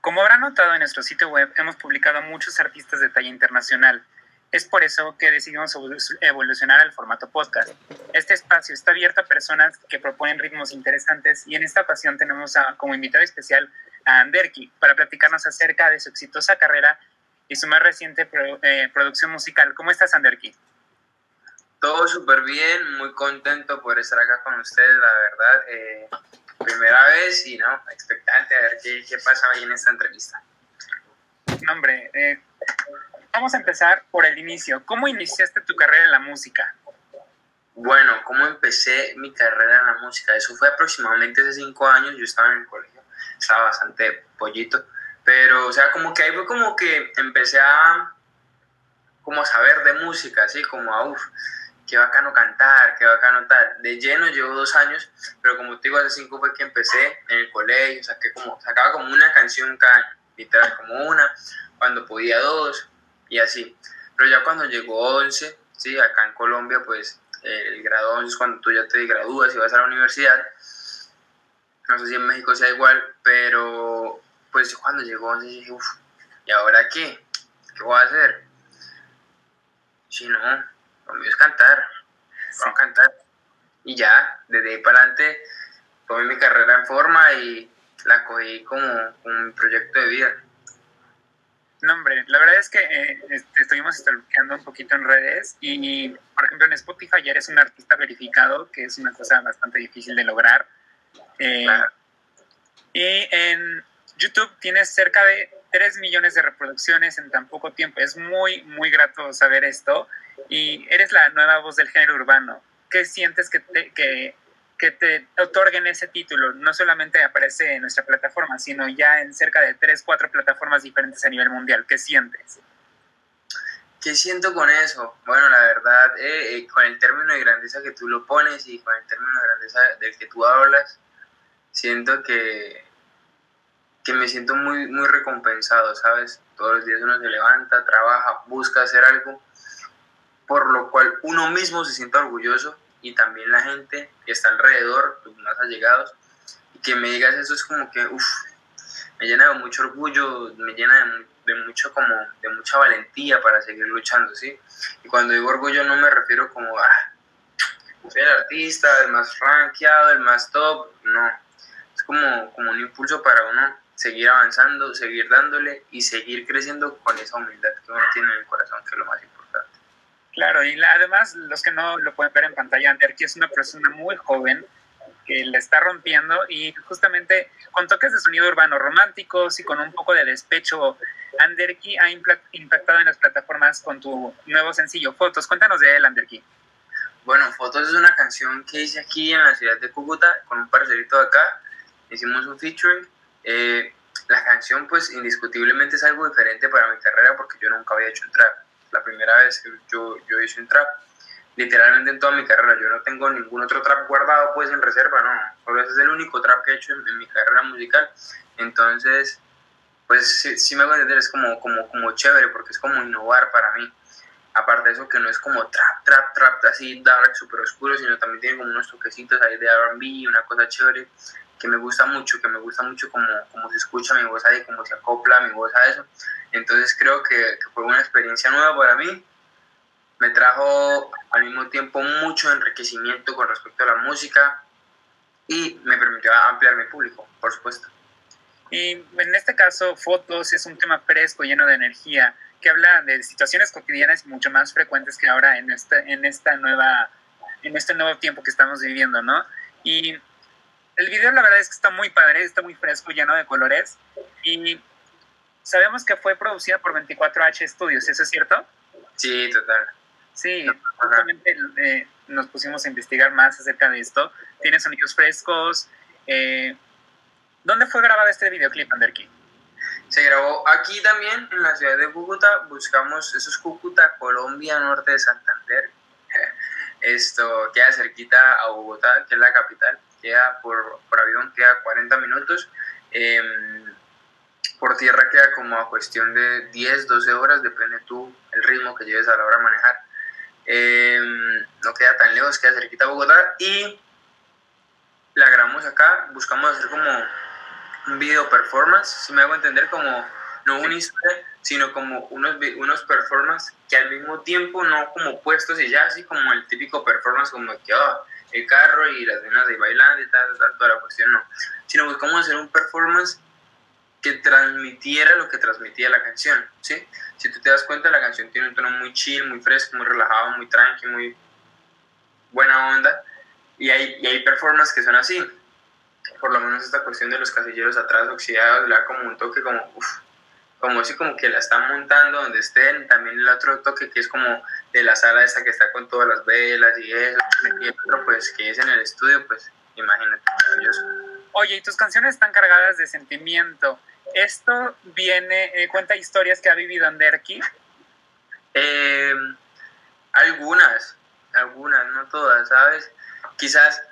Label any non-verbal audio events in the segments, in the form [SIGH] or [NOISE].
Como habrán notado en nuestro sitio web, hemos publicado a muchos artistas de talla internacional. Es por eso que decidimos evolucionar al formato podcast. Este espacio está abierto a personas que proponen ritmos interesantes y en esta ocasión tenemos como invitado especial a Anderki para platicarnos acerca de su exitosa carrera y su más reciente eh, producción musical. ¿Cómo estás, Anderki? Todo súper bien, muy contento por estar acá con ustedes, la verdad. Eh, primera vez y no, expectante a ver qué, qué pasa ahí en esta entrevista. No, hombre, eh, vamos a empezar por el inicio. ¿Cómo iniciaste tu carrera en la música? Bueno, ¿cómo empecé mi carrera en la música? Eso fue aproximadamente hace cinco años, yo estaba en el colegio, estaba bastante pollito, pero o sea, como que ahí fue como que empecé a como a saber de música, así como a uff, qué bacano cantar, qué bacano tal. De lleno llevo dos años, pero como te digo, hace cinco fue que empecé en el colegio, saqué como, sacaba como una canción cada año, literal, como una, cuando podía dos, y así. Pero ya cuando llegó 11, sí, acá en Colombia, pues el grado 11 es cuando tú ya te gradúas y vas a la universidad. No sé si en México sea igual, pero pues cuando llegó 11 dije, uff, ¿y ahora qué? ¿Qué voy a hacer? Si no, lo mío es cantar, vamos a cantar. Y ya, desde ahí para adelante, tomé mi carrera en forma y la cogí como un proyecto de vida. No, hombre, la verdad es que eh, estuvimos stalkeando un poquito en redes y, por ejemplo, en Spotify ya eres un artista verificado, que es una cosa bastante difícil de lograr. Eh, y en YouTube tienes cerca de 3 millones de reproducciones en tan poco tiempo. Es muy, muy grato saber esto. Y eres la nueva voz del género urbano. ¿Qué sientes que que, que te otorguen ese título? No solamente aparece en nuestra plataforma, sino ya en cerca de 3, 4 plataformas diferentes a nivel mundial. ¿Qué sientes? ¿Qué siento con eso? Bueno, la verdad, eh, eh, con el término de grandeza que tú lo pones y con el término de grandeza del que tú hablas, siento que, que me siento muy, muy recompensado, ¿sabes? Todos los días uno se levanta, trabaja, busca hacer algo, por lo cual uno mismo se siente orgulloso y también la gente que está alrededor, tus más allegados, y que me digas eso es como que, uff, me llena de mucho orgullo, me llena de, mucho como, de mucha valentía para seguir luchando, ¿sí? Y cuando digo orgullo no me refiero como, ah, soy el artista, el más rankeado, el más top, no, es como, como un impulso para uno seguir avanzando, seguir dándole y seguir creciendo con esa humildad que uno tiene en el corazón, que es lo más importante. Claro, y además los que no lo pueden ver en pantalla, Anderki es una persona muy joven que la está rompiendo y justamente con toques de sonido urbano románticos y con un poco de despecho, Anderki ha impactado en las plataformas con tu nuevo sencillo, Fotos. Cuéntanos de él, Anderki. Bueno, Fotos es una canción que hice aquí en la ciudad de Cúcuta con un parcerito de acá. Hicimos un featuring eh, la canción pues indiscutiblemente es algo diferente para mi carrera porque yo nunca había hecho un trap. La primera vez que yo, yo hice un trap, literalmente en toda mi carrera, yo no tengo ningún otro trap guardado pues en reserva, no, solo ese es el único trap que he hecho en, mi carrera musical. Entonces, pues sí, sí, me a entender, es como, como, como chévere porque es como innovar para mí. Aparte de eso que no es como trap, trap, trap así dark, súper oscuro, sino también tiene como unos toquecitos ahí de R&B, una cosa chévere que me gusta mucho, que me gusta mucho como, como se escucha mi voz ahí, como se acopla mi voz a eso. Entonces creo que, fue una experiencia nueva para mí. Me trajo al mismo tiempo mucho enriquecimiento con respecto a la música y me permitió ampliar mi público, por supuesto. Y en este caso, Fotos es un tema fresco, lleno de energía, que habla de situaciones cotidianas mucho más frecuentes que ahora en, esta, en, esta nueva, en este nuevo tiempo que estamos viviendo, ¿no? Y el video la verdad es que está muy padre, está muy fresco, lleno de colores y sabemos que fue producida por 24H Studios, ¿eso es cierto? Sí, total. Sí, justamente eh, nos pusimos a investigar más acerca de esto. Tiene sonidos frescos. Eh, ¿Dónde fue grabado este videoclip, Anderki? Se grabó aquí también, en la ciudad de Cúcuta. Buscamos, eso es Cúcuta, Colombia, norte de Santander. [LAUGHS] Esto queda cerquita a Bogotá, que es la capital queda por, por avión queda 40 minutos. Em, por tierra queda como a cuestión de 10, 12 horas, depende tú el ritmo que lleves a la hora de manejar. Em, no queda tan lejos, queda cerquita a Bogotá. Y la grabamos acá, buscamos hacer como un video performance, si me hago entender, como no un historia, sino como unos, unos performance que al mismo tiempo no como puestos y ya, así como el típico performance como que oh, el carro y las venas de bailando y tal, tal, toda la cuestión, no, sino buscamos hacer un performance que transmitiera lo que transmitía la canción, ¿sí? Si tú te das cuenta, la canción tiene un tono muy chill, muy fresco, muy relajado, muy tranqui, muy buena onda, y hay, y hay performances que son así. Por lo menos esta cuestión de los casilleros atrás oxidados le da como un toque como, uff, como así como que la están montando donde estén. También el otro toque que es como de la sala esa que está con todas las velas y eso. Y otro pues que es en el estudio, pues imagínate, maravilloso. Oye, y tus canciones están cargadas de sentimiento. ¿Esto viene, eh, cuenta historias que ha vivido Anderki? Eh, algunas, algunas, no todas, ¿sabes? Quizás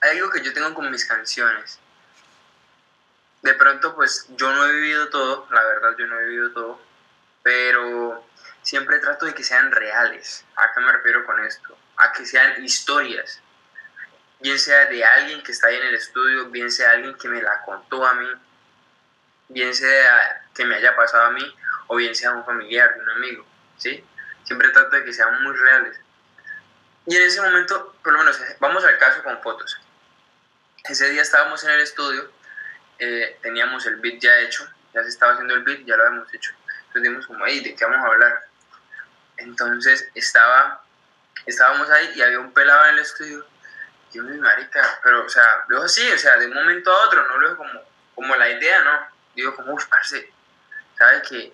algo que yo tengo con mis canciones. De pronto, pues yo no he vivido todo, la verdad, yo no he vivido todo, pero siempre trato de que sean reales. ¿A qué me refiero con esto? A que sean historias. Bien sea de alguien que está ahí en el estudio, bien sea alguien que me la contó a mí, bien sea que me haya pasado a mí, o bien sea un familiar, un amigo, ¿sí? Siempre trato de que sean muy reales. Y en ese momento, por lo menos, vamos al caso con fotos. Ese día estábamos en el estudio, eh, teníamos el beat ya hecho, ya se estaba haciendo el beat, ya lo habíamos hecho. Entonces dijimos como, hey, ¿de qué vamos a hablar? Entonces estaba, estábamos ahí y había un pelado en el estudio. Y yo, mi marica, pero, o sea, luego sí, o sea, de un momento a otro, no luego como, como la idea, ¿no? Digo como, uff, parce, ¿sabes que,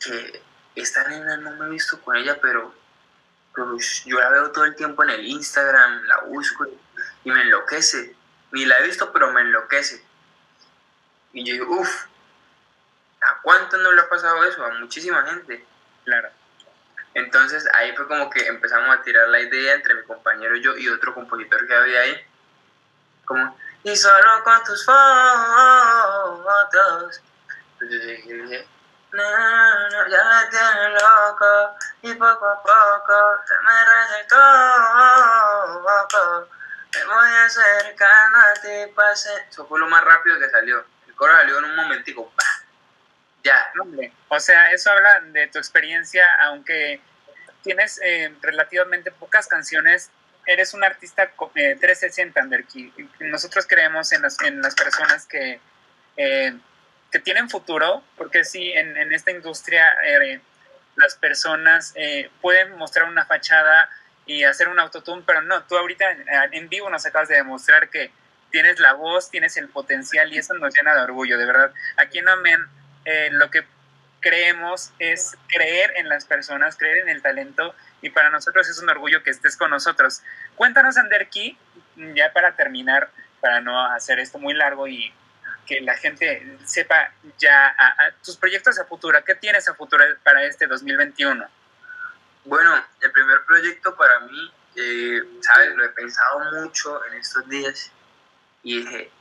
que esta nena no me he visto con ella, pero yo la veo todo el tiempo en el Instagram, la busco y me enloquece. Ni la he visto, pero me enloquece. Y yo digo, uff, ¿a cuánto no le ha pasado eso? A muchísima gente. Claro. Entonces ahí fue como que empezamos a tirar la idea entre mi compañero yo y otro compositor que había ahí. Como, y solo con tus fotos. Entonces yo dije, no, no, ya me tiene loco y poco a poco se me recetó Me voy acercando a ti, pase. Eso fue lo más rápido que salió. Coro salió en un momentico. Ya. O sea, eso habla de tu experiencia, aunque tienes eh, relativamente pocas canciones, eres un artista eh, 360, Anderky. Nosotros creemos en las, en las personas que eh, que tienen futuro, porque sí, en, en esta industria eh, las personas pueden mostrar una fachada y hacer un autotune, pero no, tú ahorita en, vivo nos acabas de demostrar que tienes la voz, tienes el potencial y eso nos llena de orgullo, de verdad. Aquí en Amén eh, lo que creemos es creer en las personas, creer en el talento y para nosotros es un orgullo que estés con nosotros. Cuéntanos, Anderki, ya para terminar, para no hacer esto muy largo y que la gente sepa ya tus proyectos a futuro. ¿Qué tienes a futuro para este 2021? Bueno, el primer proyecto para mí, eh, sabes, lo he pensado mucho en estos días y dije,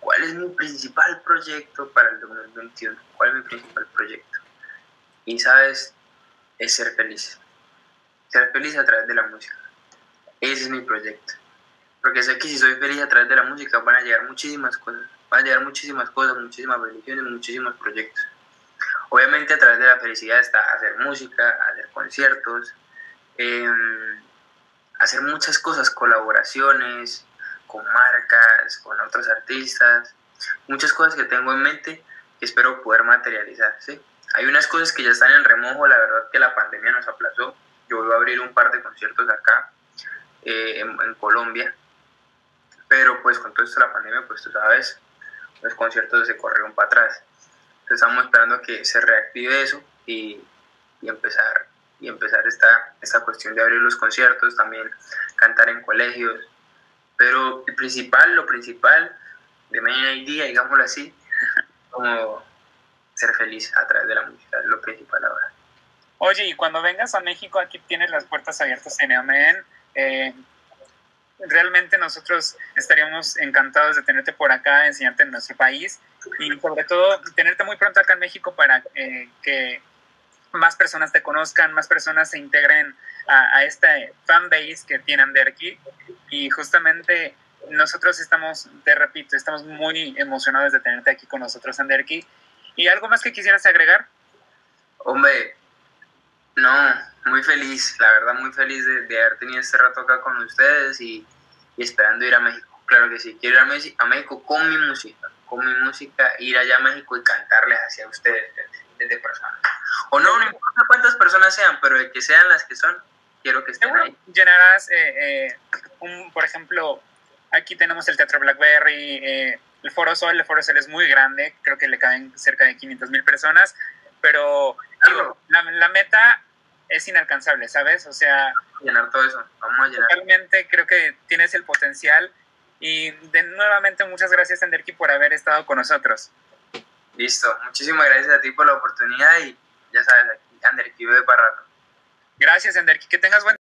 ¿cuál es mi principal proyecto para el 2021? ¿Cuál es mi principal proyecto? Y sabes, es ser feliz. Ser feliz a través de la música. Ese es mi proyecto. Porque sé que si soy feliz a través de la música van a llegar muchísimas cosas van a llegar muchísimas cosas, muchísimas bendiciones, muchísimos proyectos. Obviamente a través de la felicidad está hacer música, hacer conciertos, em, hacer muchas cosas, colaboraciones con marcas, con otros artistas, muchas cosas que tengo en mente que espero poder materializar. ¿sí? Hay unas cosas que ya están en remojo, la verdad que la pandemia nos aplazó. Yo voy a abrir un par de conciertos acá eh, en, Colombia, pero pues con todo esto de la pandemia, pues tú sabes, los conciertos se corrieron para atrás. Entonces estamos esperando que se reactive eso y, y empezar, y empezar esta, esta cuestión de abrir los conciertos, también cantar en colegios. Pero el principal, lo principal de main idea, digámoslo así, [LAUGHS] como ser feliz a través de la música, lo principal ahora. Oye, y cuando vengas a México, aquí tienes las puertas abiertas en Amen. Eh, realmente nosotros estaríamos encantados de tenerte por acá, enseñarte en nuestro país y sobre todo tenerte muy pronto acá en México para eh, que más personas te conozcan, más personas se integren a, a esta fanbase que tiene Anderki. Y justamente nosotros estamos, te repito, estamos muy emocionados de tenerte aquí con nosotros, Anderki. ¿Y algo más que quisieras agregar? Hombre, no, muy feliz, la verdad, muy feliz de, haber tenido este rato acá con ustedes y, esperando ir a México. Claro que sí, quiero ir a, México con mi música, con mi música, ir allá a México y cantarles hacia ustedes desde, personas. O no, no importa cuántas personas sean, pero de que sean las que son, quiero que estén ahí. Llenarás, eh, eh, un, por ejemplo, aquí tenemos el Teatro Blackberry, eh, el Foro Sol, el Foro Sol es muy grande, creo que le caben cerca de 500 mil personas, pero la, la, meta es inalcanzable, ¿sabes? O sea... Llenar todo eso, vamos a llenar. Realmente creo que tienes el potencial y de nuevamente muchas gracias, Anderki, por haber estado con nosotros. Listo, muchísimas gracias a ti por la oportunidad y ya sabes, aquí Anderki de para Gracias, Anderki, que tengas buen